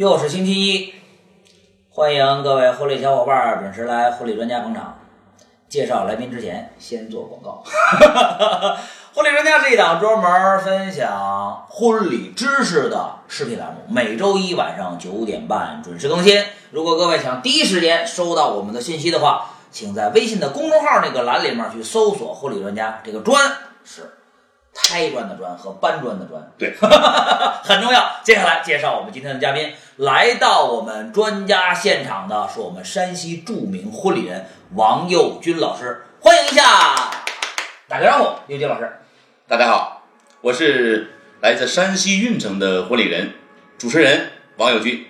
又是星期一，欢迎各位婚礼小伙伴准时来婚礼专家捧场。介绍来宾之前，先做广告。婚礼专家是一档专门分享婚礼知识的视频栏目，每周一晚上九点半准时更新。如果各位想第一时间收到我们的信息的话，请在微信的公众号那个栏里面去搜索“婚礼专家”，这个“专”是胎砖的“砖”和搬砖的“砖”，对，很重要。接下来介绍我们今天的嘉宾，来到我们专家现场的是我们山西著名婚礼人王佑军老师，欢迎一下，打个招呼，佑军老师。大家好，我是来自山西运城的婚礼人，主持人王友军，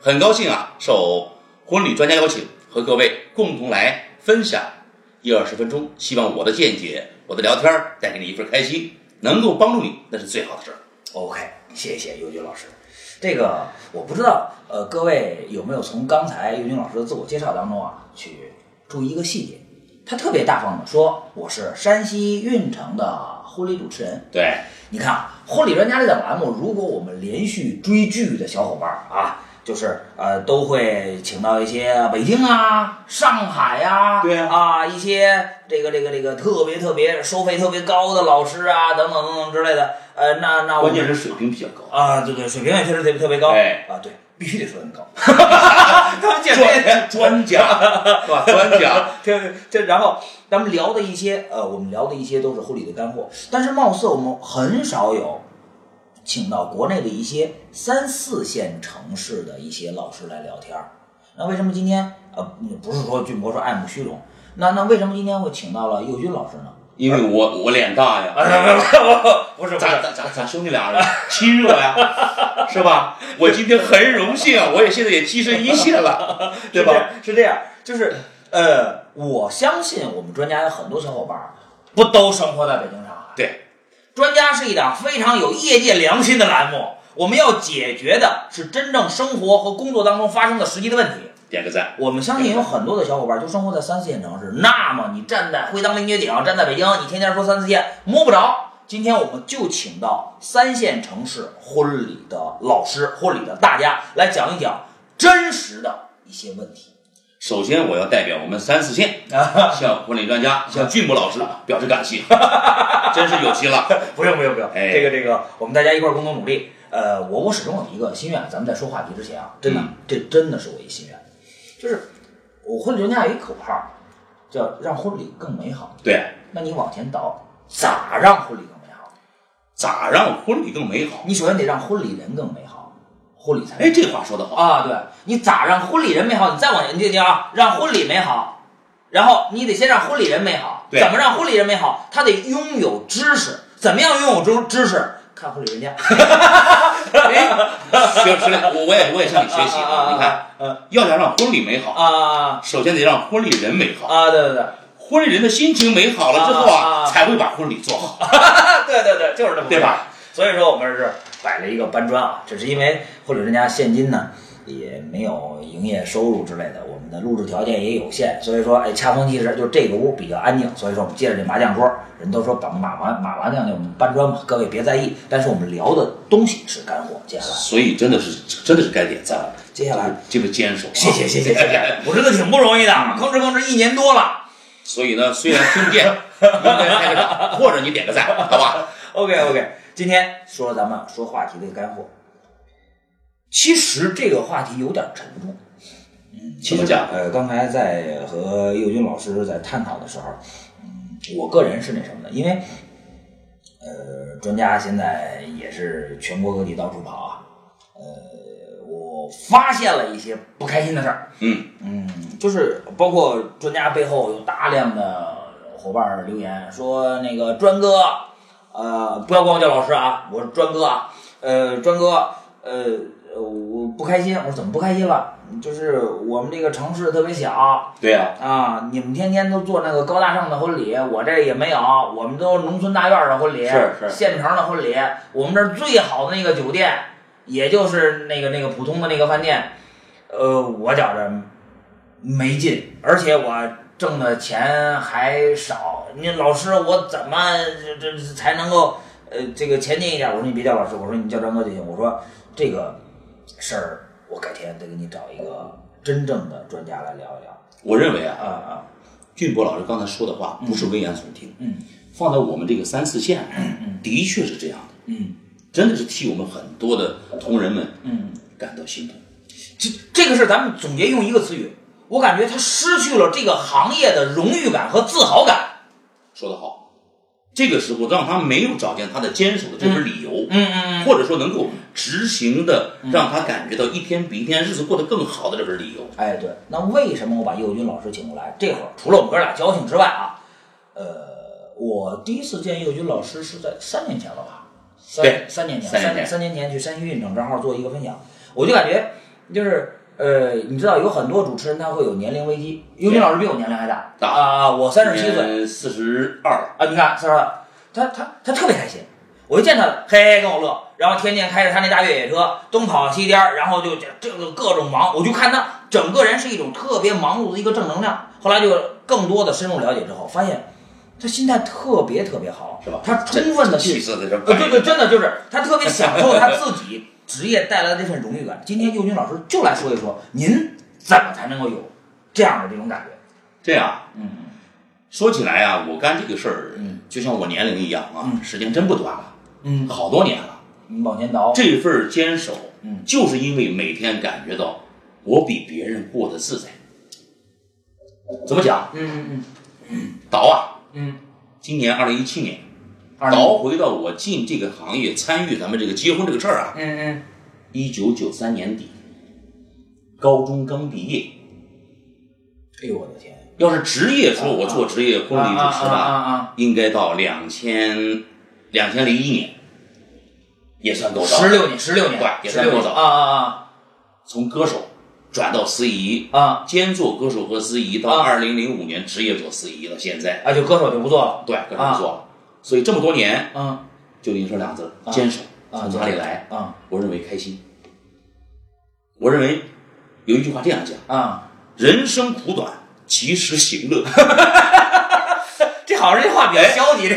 很高兴啊，受婚礼专家邀请，和各位共同来分享一二十分钟，希望我的见解、我的聊天儿带给你一份开心，能够帮助你，那是最好的事儿。OK，谢谢尤军老师。这个我不知道，呃，各位有没有从刚才尤军老师的自我介绍当中啊，去注意一个细节？他特别大方的说：“我是山西运城的婚礼主持人。”对，你看啊，婚礼专家这档栏目，如果我们连续追剧的小伙伴儿啊，就是呃，都会请到一些北京啊、上海呀、对啊啊，一些这个这个这个特别特别收费特别高的老师啊，等等等等之类的。呃，那那关键是水平比较高，啊，对对，水平也确实特别特别高。哎啊，对，必须得说很高。他们见面专 专家 是吧？专家，这这，然后咱们聊的一些，呃，我们聊的一些都是婚礼的干货，但是貌似我们很少有请到国内的一些三四线城市的一些老师来聊天儿。那为什么今天呃，不是说俊博说爱慕虚荣，那那为什么今天会请到了佑军老师呢？因为我我脸大呀，不是咱咱咱咱兄弟俩人亲热呀，是吧？我今天很荣幸啊，我也现在也跻身一线了，对吧？？是这样，就是呃，我相信我们专家有很多小伙伴儿不都生活在北京、上海。对，专家是一档非常有业界良心的栏目，我们要解决的是真正生活和工作当中发生的实际的问题。点个赞。我们相信有很多的小伙伴就生活在三四线城市，那么你站在会当凌绝顶，站在北京，你天天说三四线摸不着。今天我们就请到三线城市婚礼的老师、婚礼的大家来讲一讲真实的一些问题。首先，我要代表我们三四线向婚礼专家、向俊博老师表示感谢，真是有心了。不用不用不用，哎这个这个，我们大家一块儿共同努力。呃，我我始终有一个心愿，咱们在说话题之前啊，真的，嗯这真的是我一心愿，就是我婚礼专家有一口号，叫让婚礼更美好。对，那你往前倒，咋让婚礼更美好？咋让婚礼更美好？你首先得让婚礼人更美好，婚礼才哎，这话说得好。啊，对你咋让婚礼人美好？你再往前，你听听啊，让婚礼美好，然后你得先让婚礼人美好。对怎么让婚礼人美好？他得拥有知识。怎么样拥有知知识？看婚礼人家。哎，学师嘞，我我也我也向你学习啊！你看，嗯要想让婚礼美好，啊首先得让婚礼人美好。啊，对对对，婚礼人的心情美好了之后啊才会把婚礼做好，对对对，就是这么对吧？所以说我们是摆了一个搬砖啊，只是因为或者人家现金呢也没有营业收入之类的，我们的录制条件也有限，所以说哎恰逢其时，就这个屋比较安静，所以说我们借着这麻将桌，人都说把马麻马麻将就我们搬砖嘛，各位别在意，但是我们聊的东西是干货。接下来，所以真的是真的是该点赞了。接下来，这个坚守啊，谢谢谢谢谢谢，我真的挺不容易的，吭哧吭哧一年多了。所以呢，虽然听不见，或者你点个赞，好吧？OK OK，今天说咱们说话题的干货。其实这个话题有点沉重。嗯，其实讲呃，刚才在和佑军老师在探讨的时候，嗯，我个人是那什么的，因为呃，专家现在也是全国各地到处跑啊，呃，我发现了一些不开心的事儿。嗯嗯，就是包括专家背后有大量的伙伴儿留言说，那个专哥，呃，不要管我叫老师啊，我是专哥啊，呃，专哥，呃，呃我不开心，我说怎么不开心了？就是我们这个城市特别小。对呀、啊，你们天天都做那个高大上的婚礼，我这也没有，我们都农村大院的婚礼，是是。县城的婚礼，我们这儿最好的那个酒店，也就是那个那个普通的那个饭店，呃，我觉着没劲，而且我挣的钱还少。你老师，我怎么这这这才能够呃这个前进一点？我说你别叫老师，我说你叫张哥就行。我说这个事儿，我改天得给你找一个真正的专家来聊一聊。我认为啊，啊啊，俊博老师刚才说的话不是危言耸听，嗯放在我们这个三四线嗯，的确是这样的，嗯真的是替我们很多的同仁们嗯，感到心痛。这这个事儿咱们总结用一个词语，我感觉他失去了这个行业的荣誉感和自豪感。说得好，这个时候让他没有找见他的坚守的这份理由，嗯嗯或者说能够执行的，让他感觉到一天比一天日子过得更好的这份理由。哎，对，那为什么我把佑军老师请过来？这会儿除了我们哥俩交情之外啊，呃，我第一次见佑军老师是在三年前了吧？三对三年前，三年三三年前去山西运城，正好做一个分享，我就感觉就是呃，你知道有很多主持人他会有年龄危机，佑军老师比我年龄还大大啊，我三十七岁，岁，四十二了，啊，你看四十二，他他他特别开心，我一见他，嘿嘿跟我乐，然后天天开着他那大越野车东跑西颠儿，然后就这这个各种忙，我就看他整个人是一种特别忙碌的一个正能量。后来就更多的深入了解之后，发现他心态特别特别好，是吧？他充分的去，对对，真的就是他特别享受他自己职业带来的这份荣誉感。今天佑军老师就来说一说，您怎么才能够有这样的这种感觉？这样。嗯说起来啊，我干这个事儿，嗯，就像我年龄一样啊，嗯时间真不短了，嗯，好多年了。你往前倒，这份坚守，嗯就是因为每天感觉到我比别人过得自在。怎么讲？嗯嗯倒啊，嗯今年二零一七年，嗯，倒回到我进这个行业参与咱们这个结婚这个事儿啊，嗯嗯。一九九三年底，高中刚毕业。哎呦我的天！要是职业说，我做职业婚礼主持吧，应该到两千两千零一年，也算够啊！早。十六年，十六年，对也算够早啊啊啊从歌手转到司仪，啊啊！兼做歌手和司仪，到啊二零零五年职业做司仪了。现在啊，就歌手就不做了。对，歌手不做了。所以这么多年，嗯就跟你说俩字啊坚守。啊，从哪里来？啊我认为开心。我认为有一句话这样讲：啊！人生苦短，及时行乐。这好像这话比较消极，这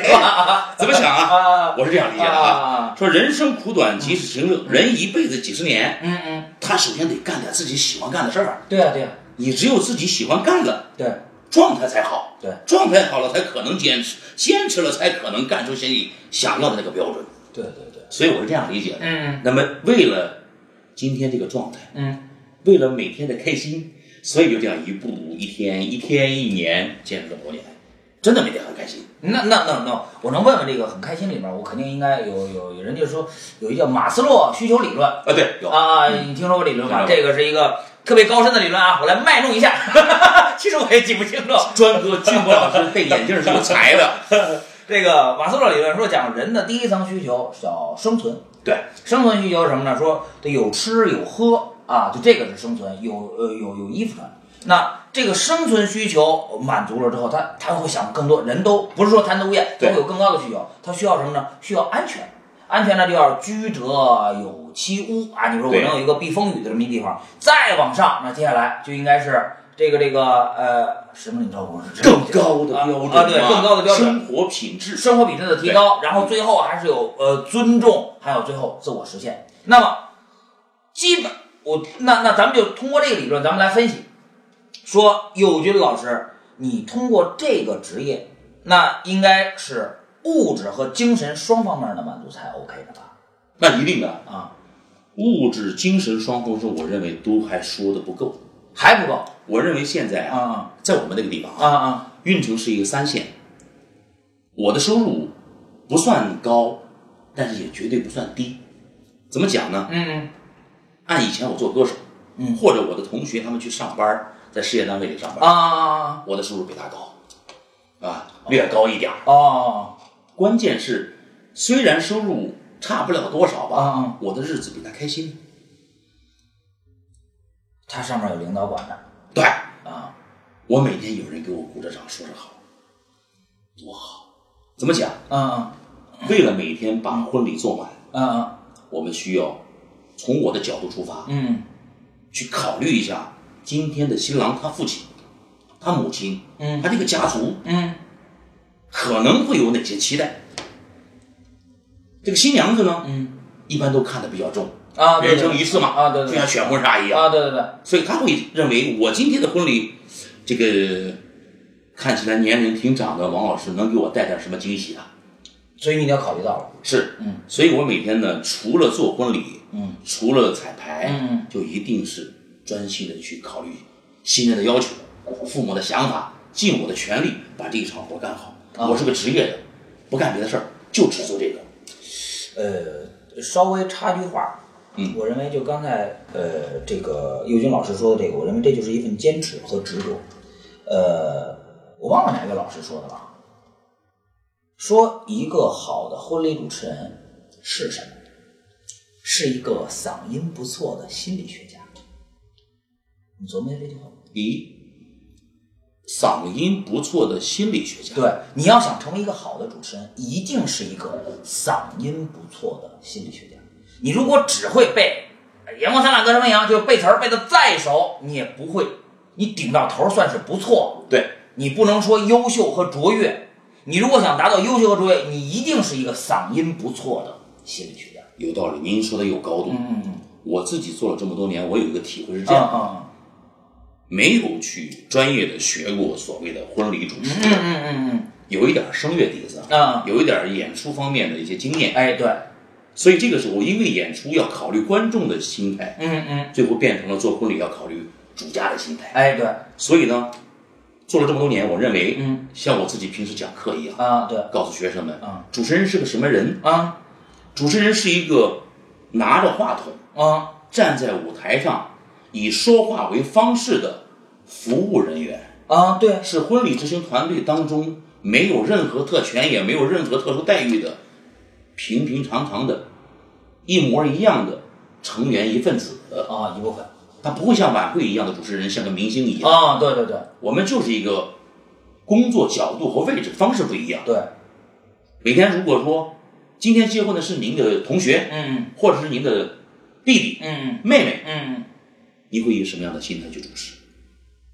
怎么想啊？啊我是这样理解的啊。啊！说人生苦短，及时行乐。人一辈子几十年，嗯嗯，他首先得干点自己喜欢干的事儿。对啊对啊你只有自己喜欢干的，对状态才好。对状态好了才可能坚持，坚持了才可能干出心里想要的那个标准。对对对，所以我是这样理解的。嗯那么为了今天这个状态，嗯为了每天的开心，所以就这样一步一天一天一年坚持这么多年，真的每天很开心。那那那那，我能问问这个很开心里面，我肯定应该有有有人就说有一叫马斯洛需求理论啊，对，有啊，你听说过理论吗？这个是一个特别高深的理论啊，我来卖弄一下，其实我也记不清楚。专哥俊博老师配眼镜是有才的。这个马斯洛理论说讲人的第一层需求叫生存，对，生存需求是什么呢？说得有吃有喝啊，就这个是生存，有呃有有衣服穿。那这个生存需求满足了之后，他他会想更多，人都不是说贪得无厌，都会有更高的需求。他需要什么呢？需要安全，安全呢就要居者有其屋啊。你说我能有一个避风雨的这么一地方，再往上，那接下来就应该是这个这个呃什么？你知道我是更高的标准啊啊对更高的标准生活品质。生活品质的提高，然后最后还是有呃尊重，还有最后自我实现。那么，基本我那那咱们就通过这个理论，咱们来分析，说友军老师，你通过这个职业，那应该是物质和精神双方面的满足才 OK 的吧？那一定的，啊，物质、精神双丰收，我认为都还说的不够。还不够我认为现在啊，啊在我们那个地方啊啊运城是一个三线，我的收入不算高，但是也绝对不算低。怎么讲呢？嗯按以前我做歌手，嗯或者我的同学他们去上班，在事业单位里上啊班，啊我的收入比他高，啊，略高一点儿。哦关键是，虽然收入差不了多少吧，啊啊，我的日子比他开心。他上面有领导管着对，啊。我每天有人给我鼓着掌，说着好，多好。怎么讲？嗯为了每天把婚礼做满，嗯嗯我们需要从我的角度出发，嗯。去考虑一下今天的新郎他父亲、他母亲、嗯。他这个家族嗯可能会有哪些期待。这个新娘子呢，嗯。一般都看得比较重，啊，人生一次嘛，啊，对对，就像选婚纱一样。啊，对对对，所以他会认为我今天的婚礼，这个看起来年龄挺长的王老师能给我带点什么惊喜啊？所以你要考虑到了，是，嗯，所以我每天呢，除了做婚礼，嗯，除了彩排，嗯嗯，就一定是专心的去考虑新人的要求、父母的想法，尽我的全力把这一场活干好。啊我是个职业的，不干别的事儿，就只做这个。呃，稍微插句话，嗯，我认为就刚才呃这个佑军老师说的这个，我认为这就是一份坚持和执着。呃，我忘了哪个老师说的了，说一个好的婚礼主持人是什么？是一个嗓音不错的心理学家。你琢磨一下这句话。一，嗓音不错的心理学家。对，你要想成为一个好的主持人，一定是一个嗓音不错的心理学家。你如果只会背“阳光灿烂歌声飞扬”，就是背词儿背的再熟，你也不会，你顶到头儿算是不错。对，你不能说优秀和卓越，你如果想达到优秀和卓越，你一定是一个嗓音不错的心理学家。有道理，您说的有高度。嗯嗯我自己做了这么多年，我有一个体会是嗯这样：嗯没有去专业的学过所谓的婚礼主持，嗯嗯嗯嗯有一点声乐底子，嗯有一点演出方面的一些经验，哎对，所以这个时候因为演出要考虑观众的心态，嗯嗯。最后变成了做婚礼要考虑主家的心态。哎对，所以呢，做了这么多年，我认为，嗯。像我自己平时讲课一样，啊对。告诉学生们，啊。主持人是个什么人？啊。主持人是一个拿着话筒啊。站在舞台上，以说话为方式的服务人员，啊对是婚礼执行团队当中没有任何特权，也没有任何特殊待遇的平平常常的、一模一样的成员一份子。啊一部分他不会像晚会一样的主持人，像个明星一样。啊对对对我们就是一个工作角度和位置方式不一样。对，每天如果说今天结婚的是您的同学，嗯或者是您的弟弟、嗯妹妹，嗯你会以什么样的心态去主持？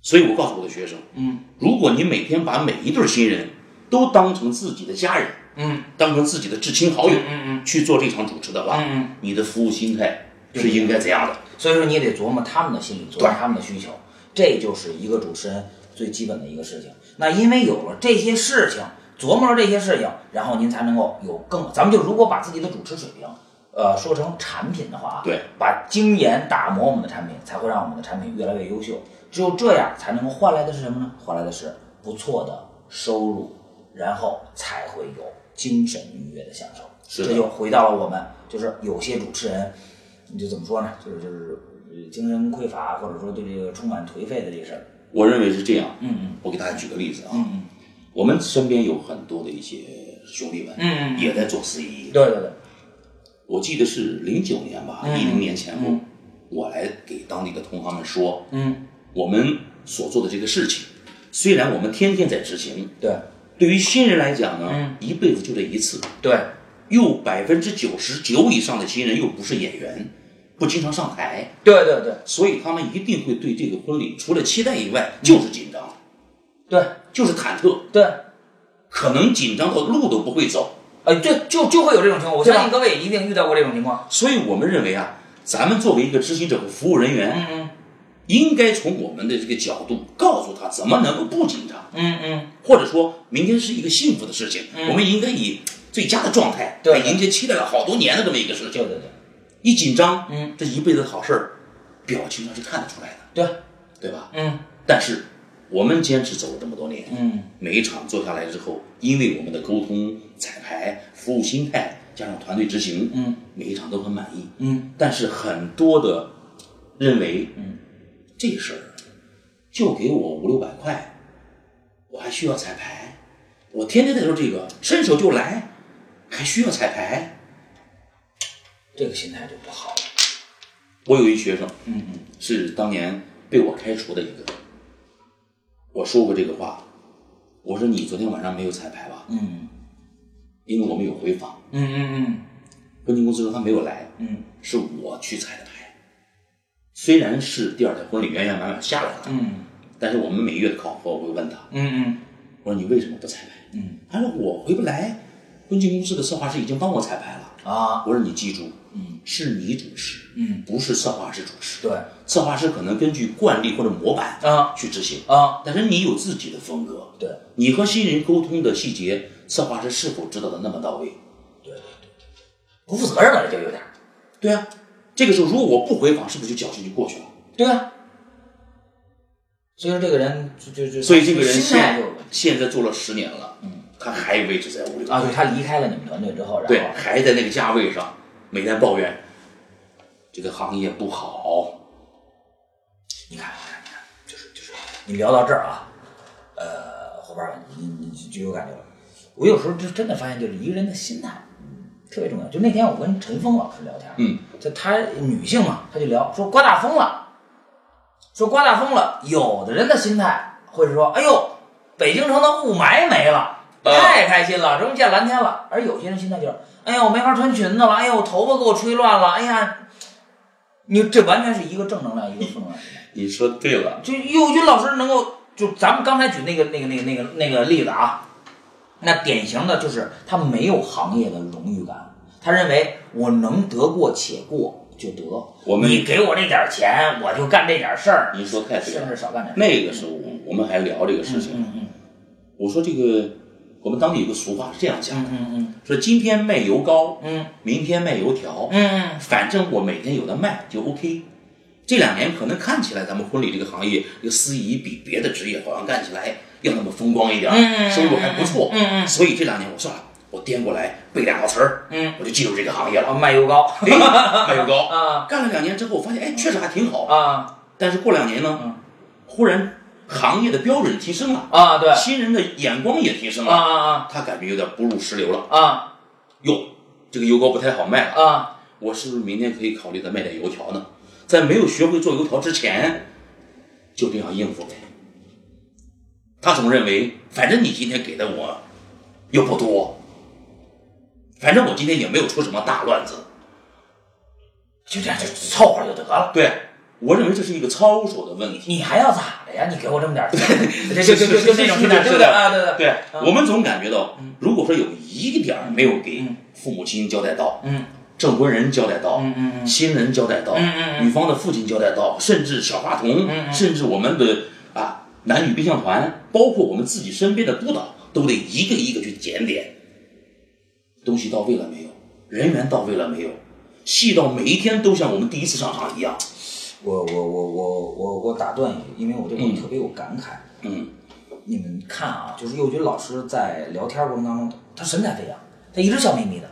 所以我告诉我的学生，嗯如果你每天把每一对新人都当成自己的家人，嗯当成自己的至亲好友嗯嗯去做这场主持的话，嗯，你的服务心态是应该怎样的？所以说你也得琢磨他们的心理，琢磨他们的需求，这就是一个主持人最基本的一个事情。那因为有了这些事情，琢磨了这些事情，然后您才能够有更，咱们就如果把自己的主持水平，呃，说成产品的话，对，把精研打磨我们的产品，才会让我们的产品越来越优秀。只有这样，才能够换来的是什么呢？换来的是不错的收入，然后才会有精神愉悦的享受。是这就回到了我们，就是有些主持人，你就怎么说呢？就是就是呃精神匮乏，或者说对这个充满颓废的这个事儿。我认为是这样。嗯嗯我给大家举个例子啊，嗯我们身边有很多的一些兄弟们，嗯嗯也在做司仪。对对对，我记得是零九年吧，嗯一零年前后，嗯。我来给当地的同行们说，嗯。我们所做的这个事情，虽然我们天天在执行，对。对于新人来讲呢，嗯。一辈子就这一次，对。又百分之九十九以上的新人又不是演员，不经常上台，对对对。所以他们一定会对这个婚礼除了期待以外，就是紧张，对。就是忐忑，对，可能紧张到路都不会走。呃，对，就就会有这种情况。我相信各位一定遇到过这种情况。所以我们认为啊，咱们作为一个执行者和服务人员，嗯嗯应该从我们的这个角度告诉他怎么能够不紧张，嗯嗯，或者说明天是一个幸福的事情，嗯我们应该以最佳的状态对来迎接期待了好多年的这么一个事情。对对对一紧张，嗯，这一辈子的好事儿，表情上是看得出来的，对，对吧？嗯但是我们坚持走了这么多年，嗯每一场做下来之后，因为我们的沟通、彩排、服务心态，加上团队执行，嗯，每一场都很满意。嗯但是很多的认为，嗯，这事儿就给我五六百块，我还需要彩排，我天天在说这个，伸手就来，还需要彩排。这个心态就不好了。我有一学生嗯嗯是当年被我开除的一个，我说过这个话，我说你昨天晚上没有彩排吧？嗯因为我们有回访，嗯嗯嗯婚庆公司说他没有来，嗯是我去彩的排。虽然是第二天婚礼圆圆满满下来了，嗯但是我们每月的考核我会问他，嗯嗯我说你为什么不彩排？嗯他说我回不来，婚庆公司的策划师已经帮我彩排了。啊，我说你记住，嗯，是你主持，嗯，不是策划师主持。对，策划师可能根据惯例或者模板啊去执行，啊，但是你有自己的风格。对，你和新人沟通的细节，策划师是否知道的那么到位？对不负责任了，这就有点儿。对啊，这个时候如果我不回访，是不是就侥幸就过去了？对啊，所以说这个人就就就，所以这个人现现在做了十年了，嗯，他还维持在五六啊，对他离开了你们团队之后，然后对，还在那个价位上，每天抱怨这个行业不好。你看，你看，你看，就是就是，你聊到这儿啊，呃，伙伴们，你你你就有感觉了。我有时候就真的发现，就是一个人的心态，嗯，特别重要。就那天我跟陈峰老师聊天，嗯，就他女性嘛，他就聊说刮大风了，说刮大风了，有的人的心态会是说，哎呦，北京城的雾霾没了。呃太开心了，终于见蓝天了。而有些人心态就是，哎呀，我没法穿裙子了，哎呀，我头发给我吹乱了，哎呀，你这完全是一个正能量，一个负能量。你说对了，就幼军老师能够，就咱们刚才举那个那个那个那个那个例子啊，那典型的就是他没有行业的荣誉感，他认为我能得过且过就得，我们你给我这点钱，我就干这点事儿，您说太对了甚了。至少干点事。那个时候我们还聊这个事情，嗯嗯我说这个我们当地有个俗话是这样讲嗯的，嗯嗯说今天卖油膏，嗯。明天卖油条，嗯反正我每天有的卖就 OK。这两年可能看起来咱们婚礼这个行业，这个司仪比别的职业好像干起来要那么风光一点，嗯收入还不错。嗯嗯。所以这两年我算了，我颠过来背两个词儿，嗯。我就进入这个行业啊，了。卖油膏 哎，卖油膏，啊。干了两年之后，我发现哎，确实还挺好。啊。但是过两年呢嗯，忽然行业的标准提升了，啊，对啊新人的眼光也提升了，啊啊啊他感觉有点不入时流了。啊哟，这个油糕不太好卖了。啊我是不是明天可以考虑再卖点油条呢？在没有学会做油条之前，就这样应付呗。他总认为，反正你今天给的我又不多，反正我今天也没有出什么大乱子。就这样就凑合就得了。对我认为这是一个操守的问题。你还要咋的呀？你给我这么点儿钱，这就就就就这种心态，对不对？啊？对对，对，我们总感觉到，如果说有一个点儿没有给嗯。父母亲交代到，嗯。证婚人交代到，嗯嗯嗯。新人交代到，嗯女方的父亲交代到，甚至小话筒，嗯嗯。甚至我们的啊男女宾相团，包括我们自己身边的督导，都得一个一个去检点，东西到位了没有，人员到位了没有，细到每一天都像我们第一次上场一样。我我我我我我打断一句，因为我对我嗯特别有感慨。嗯，你们看啊，就是幼军老师在聊天过程当中，他神采飞扬，他一直笑眯眯的，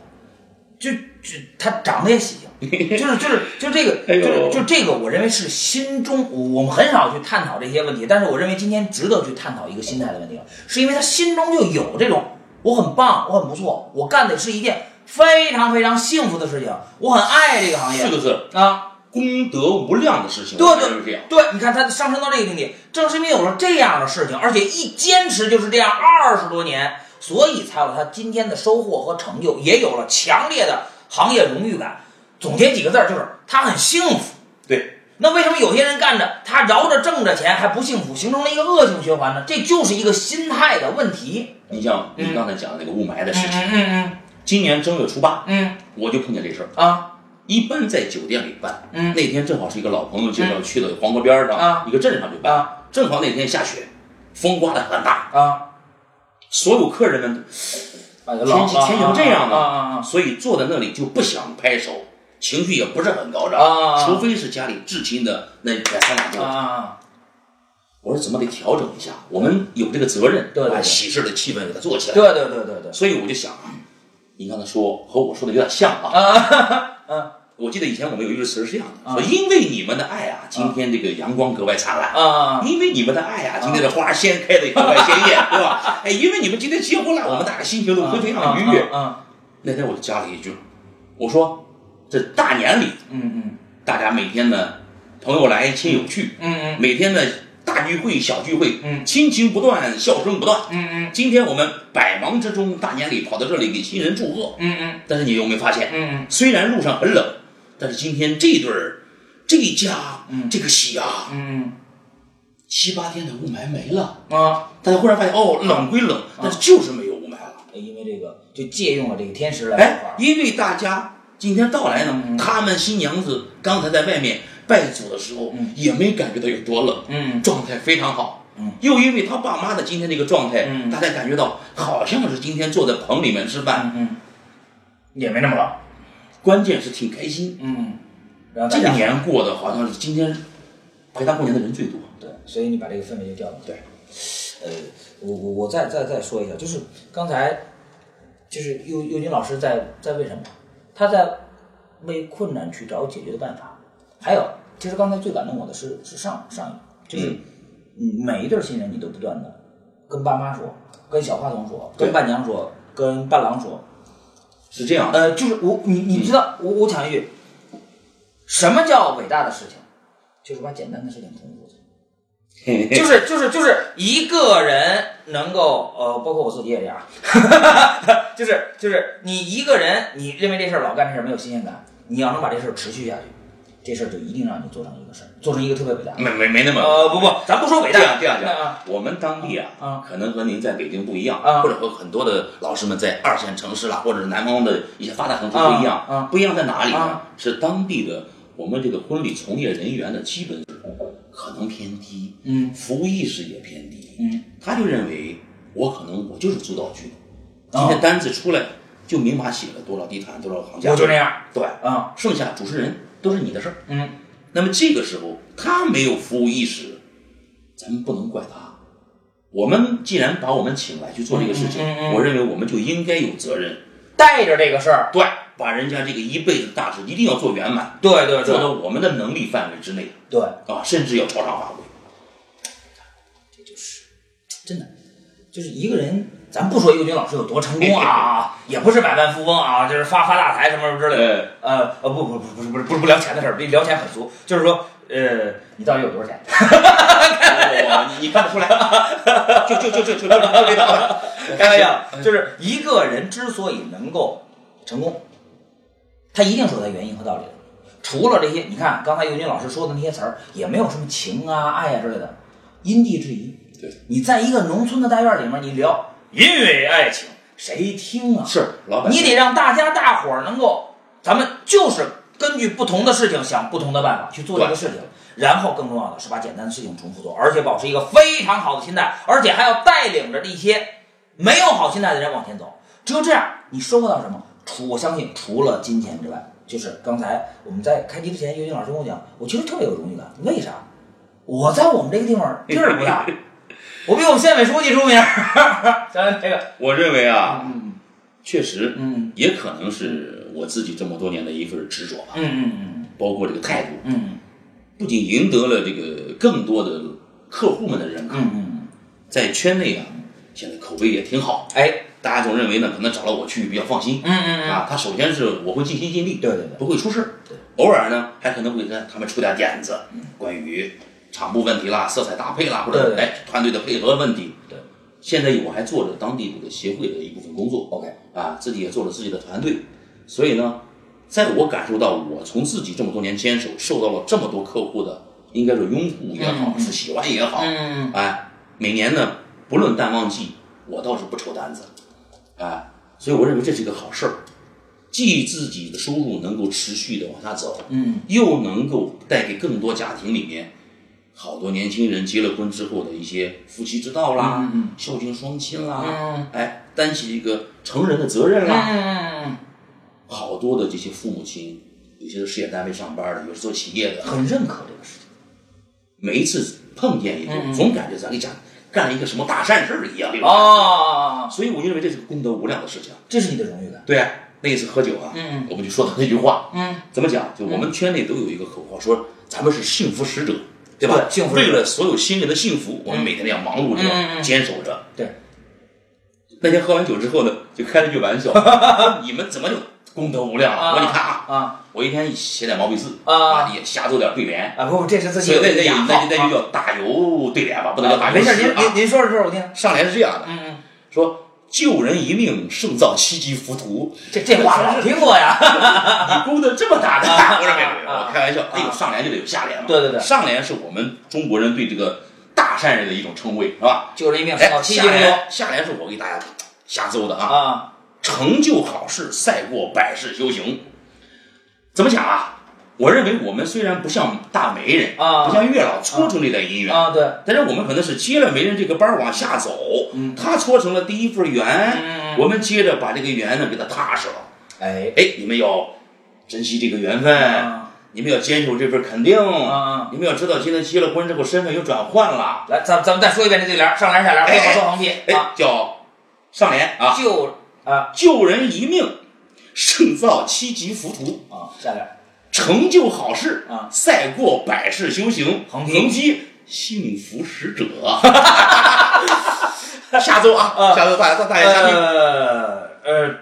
就就他长得也喜庆，就是就是就这个，哎就是就这个，我认为是心中我们很少去探讨这些问题，但是我认为今天值得去探讨一个心态的问题了，是因为他心中就有这种我很棒，我很不错，我干的是一件非常非常幸福的事情，我很爱这个行业是不是，啊。功德无量的事情，对我认为是这样。对，你看他上升到这个境界，正是因为有了这样的事情，而且一坚持就是这样二十多年，所以才有了他今天的收获和成就，也有了强烈的行业荣誉感。总结几个字儿，就是他很幸福。对，那为什么有些人干着他饶着挣着钱还不幸福，形成了一个恶性循环呢？这就是一个心态的问题。你像你刚才讲的那个雾霾的事情，嗯嗯今年正月初八，嗯我就碰见这事儿。啊一般在酒店里办，嗯那天正好是一个老朋友介绍去的黄河边上、啊一个镇上去办，啊正好那天下雪，风刮得很大，啊所有客人们啊！天气天气都这样的，啊啊啊所以坐在那里就不想拍手，情绪也不是很高涨，啊啊除非是家里至亲的那两三两啊桌。啊！我说怎么得调整一下，我们有这个责任，对对对把喜事的气氛给它做起来。对对对对对所以我就想啊，你刚才说和我说的有点像啊。啊嗯我记得以前我们有一句词是这样的，啊。说因为你们的爱啊，今天这个阳光格外灿烂。啊。因为你们的爱啊，今天的花先开的格外鲜艳，对吧？哎，因为你们今天结婚了，我们大家心情都会非常愉悦。啊那天我就加了一句，我说这大年里，嗯嗯。大家每天呢，朋友来亲友去，嗯嗯。每天呢大聚会小聚会，嗯。亲情不断，笑声不断。嗯嗯。今天我们百忙之中，大年里跑到这里给新人祝贺，嗯嗯。但是你有没有发现，嗯嗯。虽然路上很冷，但是今天这对儿这一家，嗯。这个喜啊，嗯。七八天的雾霾没了。啊。大家忽然发现，哦，冷归冷，但是就是没有雾霾了。因为这个就借用了这个天时来说哎，，因为大家今天到来呢，嗯。他们新娘子刚才在外面拜祖的时候，嗯。也没感觉到有多冷，嗯。状态非常好。嗯，又因为他爸妈的今天这个状态，嗯。大家感觉到好像是今天坐在棚里面吃饭，嗯嗯，也没那么冷，关键是挺开心。嗯，然后这个年过得好像是今天陪他过年的人最多。对，所以你把这个氛围就调动。对，呃，我我我再再再说一下，就是刚才就是尤尤金老师在在为什么？他在为困难去找解决的办法。还有，其实刚才最感动我的是是上上一，就是嗯，每一对新人你都不断的跟爸妈说，跟小花童说，跟伴娘说，跟伴郎说，是这样，呃，就是我你你知道，我我讲一句，什么叫伟大的事情？就是把简单的事情重复做。就是就是就是一个人能够呃，包括我自己也这样，就是就是你一个人，你认为这事儿老干这事儿没有新鲜感，你要能把这事儿持续下去，这事儿就一定让你做成一个事儿，做成一个特别伟大的。没没没那么呃，不不，咱不说伟大，这样这样这样啊，我们当地啊，啊可能和您在北京不一样，啊或者和很多的老师们在二线城市啦，或者是南方的一些发达城市不一样。不一样在哪里呢？啊是当地的我们这个婚礼从业人员的基本可能偏低，嗯服务意识也偏低。嗯，他就认为我可能我就是租道具，啊今天单子出来就明码写了多少地毯多少行价，我就那样，对，啊，剩下主持人都是你的事儿。嗯那么这个时候他没有服务意识，咱们不能怪他。我们既然把我们请来去做这个事情，嗯嗯嗯我认为我们就应该有责任，带着这个事儿，对，把人家这个一辈子大事一定要做圆满，对对对做到我们的能力范围之内对，啊，甚至要超常发挥。这就是真的，就是一个人，咱不说尤军老师有多成功啊，也不是百万富翁啊，就是发发大财什么什么之类的。呃，呃呃不不不不是不是不是不聊钱的事儿，比聊钱很俗，就是说呃你到底有多少钱？我你你看得出来，就就就就就就就这个，开玩笑，就是一个人之所以能够成功，他一定是有他原因和道理的。除了这些，你看刚才尤军老师说的那些词儿，也没有什么情啊、爱啊之类的，因地制宜。对，你在一个农村的大院里面，你聊因为爱情，谁听啊？是老板，你得让大家大伙儿能够，咱们就是根据不同的事情想不同的办法去做这个事情，然后更重要的是把简单的事情重复做，而且保持一个非常好的心态，而且还要带领着这些没有好心态的人往前走。只有这样，你收获到什么？除我相信，除了金钱之外，就是刚才我们在开机之前，尤金老师跟我讲，我其实特别有荣誉感。为啥？我在我们这个地方地儿不大，我比我们县委书记出名。想想这个，我认为啊，嗯确实，嗯也可能是我自己这么多年的一份执着吧，嗯嗯嗯包括这个态度，嗯不仅赢得了这个更多的客户们的认可，嗯嗯，在圈内啊，现在口碑也挺好，哎，大家总认为呢，可能找了我去比较放心。嗯嗯嗯，啊，他首先是我会尽心尽力，对对对不会出事对。偶尔呢，还可能会跟他们出点点子，关于场布问题啦、色彩搭配啦，或者哎团队的配合问题。对，现在我还做着当地这个协会的一部分工作。OK 啊，自己也做了自己的团队，所以呢，在我感受到我从自己这么多年坚守，受到了这么多客户的，应该是拥护也好，是喜欢也好，嗯。哎，每年呢，不论淡旺季，我倒是不愁单子，哎，所以我认为这是一个好事儿，既自己的收入能够持续的往下走，嗯。又能够带给更多家庭里面好多年轻人结了婚之后的一些夫妻之道啦，嗯嗯孝敬双亲啦，嗯。哎，担起一个成人的责任啦，嗯，好多的这些父母亲，有些是事业单位上班的，有些是做企业的，很认可这个事情。每一次碰见一个，嗯嗯总感觉咱给讲干了一个什么大善事儿一样，这种哦，所以我认为这是个功德无量的事情。这是你的荣誉感。对啊，那一次喝酒啊，嗯。我们就说到那句话，嗯，怎么讲？就我们圈内都有一个口号，说咱们是幸福使者，对吧？幸福为了所有新人的幸福，我们每天这样忙碌着，坚守着。对，那天喝完酒之后呢，就开了句玩笑，说 你们怎么就功德无量了？我说你看啊，啊我一天写点毛笔字啊也瞎做点对联，啊！不不，这是自己所以那那那那就叫打油对联吧，不能叫大啊没事。您您您说说说我听。上联是这样的，嗯嗯，说救人一命胜造七级浮屠，这这话老听过呀。你功德这么大的，啊我说没有我开玩笑，啊那有上联就得有下联嘛。对对对上联是我们中国人对这个大善人的一种称谓，是吧？救人一命胜哎，造七级浮屠。下联下联是我给大家瞎诌的啊！啊，成就好事赛过百世修行。怎么讲啊？我认为我们虽然不像大媒人啊不像月老搓成这代姻缘，啊，对，但是我们可能是接了媒人这个班儿往下走，嗯。他搓成了第一份缘，嗯我们接着把这个缘呢给他踏实了。哎，哎，你们要珍惜这个缘分，啊。你们要坚守这份肯定，啊，你们要知道今天结了婚之后身份又转换了，来，咱咱们再说一遍这对联儿，上联下联，不要往错横批哎啊，，叫上联啊，救啊。救人一命，胜造七级浮屠。啊，下联成就好事啊赛过百世修行，横批幸福使者。下周啊，啊下周大家大家下听。呃呃，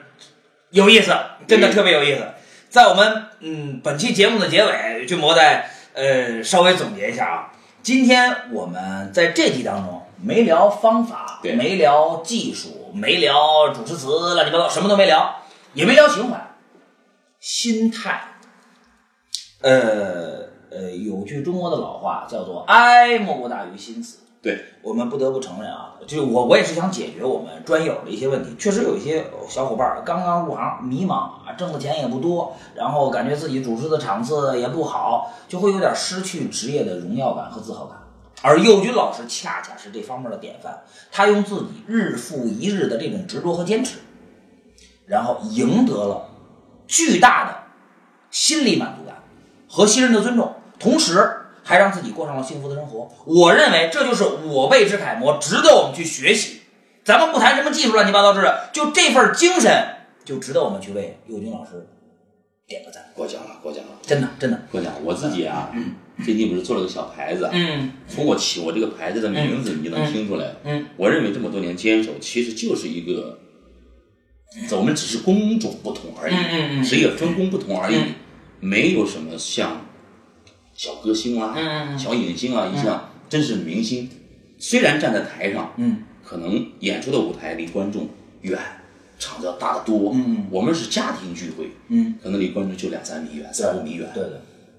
有意思，真的嗯特别有意思。在我们嗯本期节目的结尾，俊博再呃稍微总结一下啊。今天我们在这集当中没聊方法，没聊技术，没聊主持词，乱七八糟，什么都没聊，也没聊情怀，心态。呃呃，有句中国的老话叫做“哀莫过大于心死”。对，我们不得不承认啊，就我我也是想解决我们专友的一些问题。确实有一些小伙伴儿刚刚入行，迷茫啊，挣的钱也不多，然后感觉自己主持的场次也不好，就会有点失去职业的荣耀感和自豪感。而佑军老师恰恰是这方面的典范，他用自己日复一日的这种执着和坚持，然后赢得了巨大的心理满足感和新人的尊重，同时还让自己过上了幸福的生活。我认为这就是我辈之楷模，值得我们去学习。咱们不谈什么技术乱七八糟知识，就这份精神就值得我们去为佑军老师点个赞。过奖了，过奖了，真的，真的，过奖。我自己啊，最近不是做了个小牌子，嗯从我起我这个牌子的名字，你就能听出来。嗯，我认为这么多年坚守，其实就是一个，我们只是工种不同而已，职业分工不同而已，嗯没有什么像小歌星啊、小影星啊一样，真是明星。虽然站在台上，嗯。可能演出的舞台离观众远，场子要大得多。我们是家庭聚会，嗯，可能离观众就两三米远、三五米远。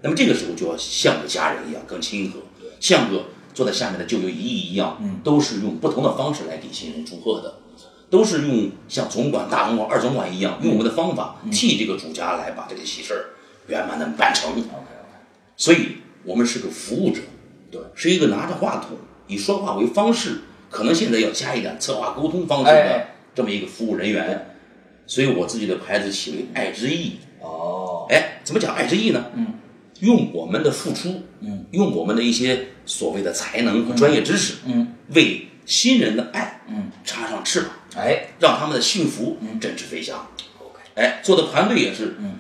那么这个时候就要像个家人一样更亲和，像个坐在下面的舅舅姨姨一样，嗯。都是用不同的方式来给新人祝贺的，都是用像总管、大总管、二总管一样，用我们的方法嗯。替这个主家来把这个喜事儿圆满的办成。OK OK，所以我们是个服务者，对，是一个拿着话筒以说话为方式，可能现在要加一点策划沟通方式的这么一个服务人员。所以我自己的牌子起为“爱之意”。哦，哎，怎么讲爱之意呢？嗯，用我们的付出，嗯，用我们的一些所谓的才能和专业知识，嗯，为新人的爱，嗯，插上翅膀，哎。让他们的幸福嗯。振翅飞翔。，OK，哎，做的团队也是，嗯，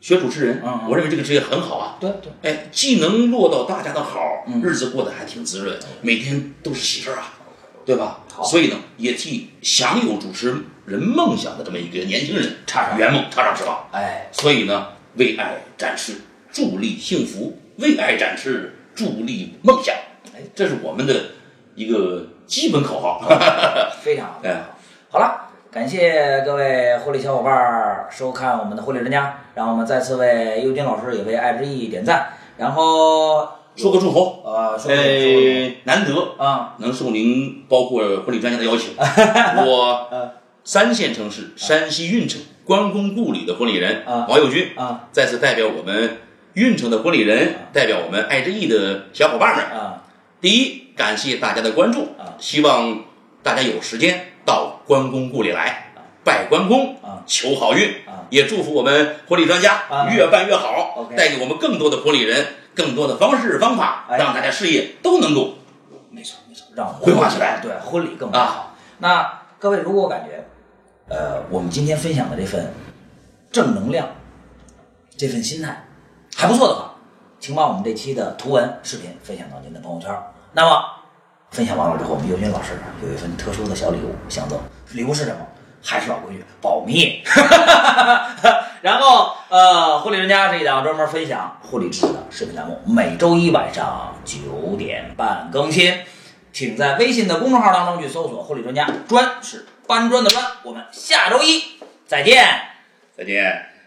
学主持人，我认为这个职业很好啊。对对，哎，既能落到大家的好，嗯日子过得还挺滋润，每天都是喜事儿啊，对吧？好所以呢，也替享有主持人梦想的这么一个年轻人插上圆梦插上翅膀。哎，所以呢，为爱展翅，助力幸福；为爱展翅，助力梦想。哎，这是我们的一个基本口号。非常好。哎，好了，感谢各位婚礼小伙伴儿收看我们的婚礼专家，让我们再次为尤军老师也为爱之意点赞，然后说个祝福，呃，说个说呃，难得啊，能受您包括婚礼专家的邀请，我三线城市山西运城关公故里的婚礼人啊。王友军啊。再次代表我们运城的婚礼人，代表我们爱之意的小伙伴们，啊，第一，感谢大家的关注啊。希望大家有时间到关公故里来拜关公啊。求好运啊。也祝福我们婚礼专家啊。越办越好带给我们更多的婚礼人更多的方式方法，哎。让大家事业都能够没错没错，让我们辉煌起来。对婚礼更美好。那各位如果感觉，呃，我们今天分享的这份正能量，这份心态还不错的话，请把我们这期的图文、视频分享到您的朋友圈。那么分享完了之后，我们尤军老师有一份特殊的小礼物相赠，礼物是什么？还是老规矩，保密。然后，呃，护理专家这一档专门分享护理知识的视频栏目，每周一晚上九点半更新，请在微信的公众号当中去搜索“护理专家”，专是搬砖的砖。我们下周一再见。再见。